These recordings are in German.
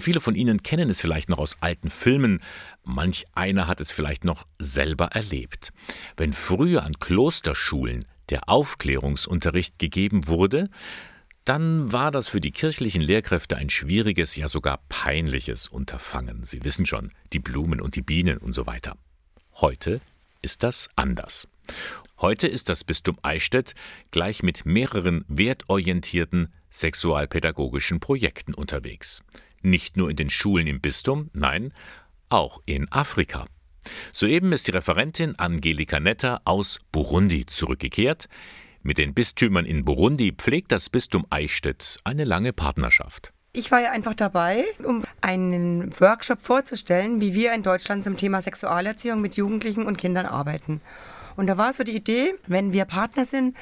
Viele von Ihnen kennen es vielleicht noch aus alten Filmen, manch einer hat es vielleicht noch selber erlebt. Wenn früher an Klosterschulen der Aufklärungsunterricht gegeben wurde, dann war das für die kirchlichen Lehrkräfte ein schwieriges, ja sogar peinliches Unterfangen. Sie wissen schon, die Blumen und die Bienen und so weiter. Heute ist das anders. Heute ist das Bistum Eichstätt gleich mit mehreren wertorientierten sexualpädagogischen Projekten unterwegs. Nicht nur in den Schulen im Bistum, nein, auch in Afrika. Soeben ist die Referentin Angelika Netter aus Burundi zurückgekehrt. Mit den Bistümern in Burundi pflegt das Bistum Eichstätt eine lange Partnerschaft. Ich war ja einfach dabei, um einen Workshop vorzustellen, wie wir in Deutschland zum Thema Sexualerziehung mit Jugendlichen und Kindern arbeiten. Und da war so die Idee, wenn wir Partner sind,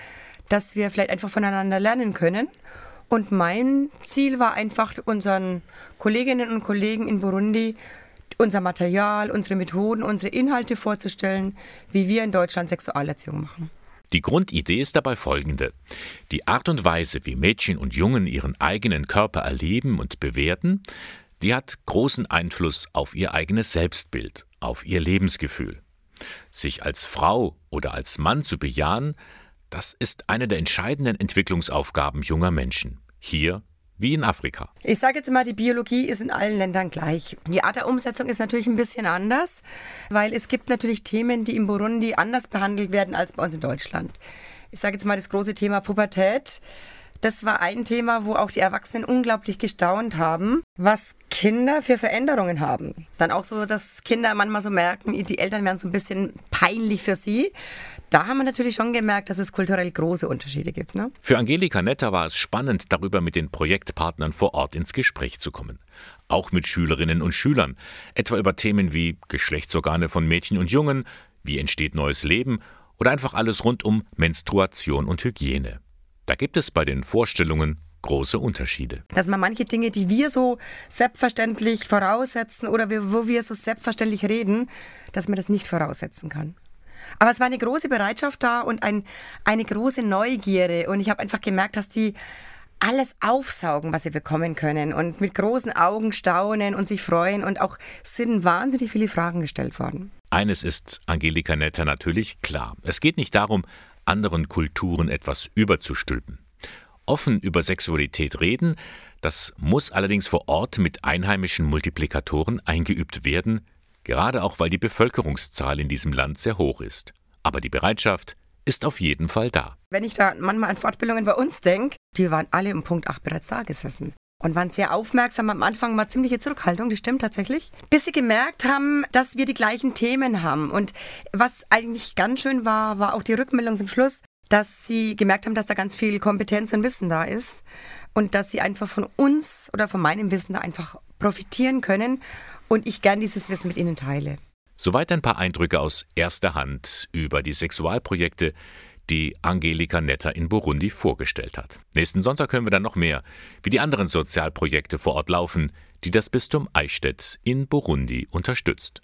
dass wir vielleicht einfach voneinander lernen können. Und mein Ziel war einfach, unseren Kolleginnen und Kollegen in Burundi unser Material, unsere Methoden, unsere Inhalte vorzustellen, wie wir in Deutschland Sexualerziehung machen. Die Grundidee ist dabei folgende. Die Art und Weise, wie Mädchen und Jungen ihren eigenen Körper erleben und bewerten, die hat großen Einfluss auf ihr eigenes Selbstbild, auf ihr Lebensgefühl. Sich als Frau oder als Mann zu bejahen, das ist eine der entscheidenden Entwicklungsaufgaben junger Menschen. Hier wie in Afrika. Ich sage jetzt mal, die Biologie ist in allen Ländern gleich. Die Art der Umsetzung ist natürlich ein bisschen anders, weil es gibt natürlich Themen, die in Burundi anders behandelt werden als bei uns in Deutschland. Ich sage jetzt mal das große Thema Pubertät. Das war ein Thema, wo auch die Erwachsenen unglaublich gestaunt haben, was Kinder für Veränderungen haben. Dann auch so, dass Kinder manchmal so merken, die Eltern werden so ein bisschen peinlich für sie. Da haben wir natürlich schon gemerkt, dass es kulturell große Unterschiede gibt. Ne? Für Angelika Netter war es spannend, darüber mit den Projektpartnern vor Ort ins Gespräch zu kommen. Auch mit Schülerinnen und Schülern, etwa über Themen wie Geschlechtsorgane von Mädchen und Jungen, wie entsteht neues Leben oder einfach alles rund um Menstruation und Hygiene. Da gibt es bei den Vorstellungen große Unterschiede. Dass man manche Dinge, die wir so selbstverständlich voraussetzen oder wo wir so selbstverständlich reden, dass man das nicht voraussetzen kann. Aber es war eine große Bereitschaft da und ein, eine große Neugierde. Und ich habe einfach gemerkt, dass die alles aufsaugen, was sie bekommen können und mit großen Augen staunen und sich freuen. Und auch sind wahnsinnig viele Fragen gestellt worden. Eines ist Angelika Netter natürlich klar. Es geht nicht darum, anderen Kulturen etwas überzustülpen. Offen über Sexualität reden, das muss allerdings vor Ort mit einheimischen Multiplikatoren eingeübt werden, gerade auch weil die Bevölkerungszahl in diesem Land sehr hoch ist. Aber die Bereitschaft ist auf jeden Fall da. Wenn ich da manchmal an Fortbildungen bei uns denke, die waren alle um Punkt 8 bereits da gesessen und waren sehr aufmerksam. Am Anfang war ziemliche Zurückhaltung, das stimmt tatsächlich. Bis sie gemerkt haben, dass wir die gleichen Themen haben. Und was eigentlich ganz schön war, war auch die Rückmeldung zum Schluss, dass sie gemerkt haben, dass da ganz viel Kompetenz und Wissen da ist und dass sie einfach von uns oder von meinem Wissen da einfach profitieren können und ich gern dieses Wissen mit ihnen teile. Soweit ein paar Eindrücke aus erster Hand über die Sexualprojekte, die Angelika Netter in Burundi vorgestellt hat. Nächsten Sonntag hören wir dann noch mehr, wie die anderen Sozialprojekte vor Ort laufen, die das Bistum Eichstätt in Burundi unterstützt.